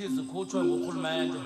ezithi zikhutshwe ngurhulumente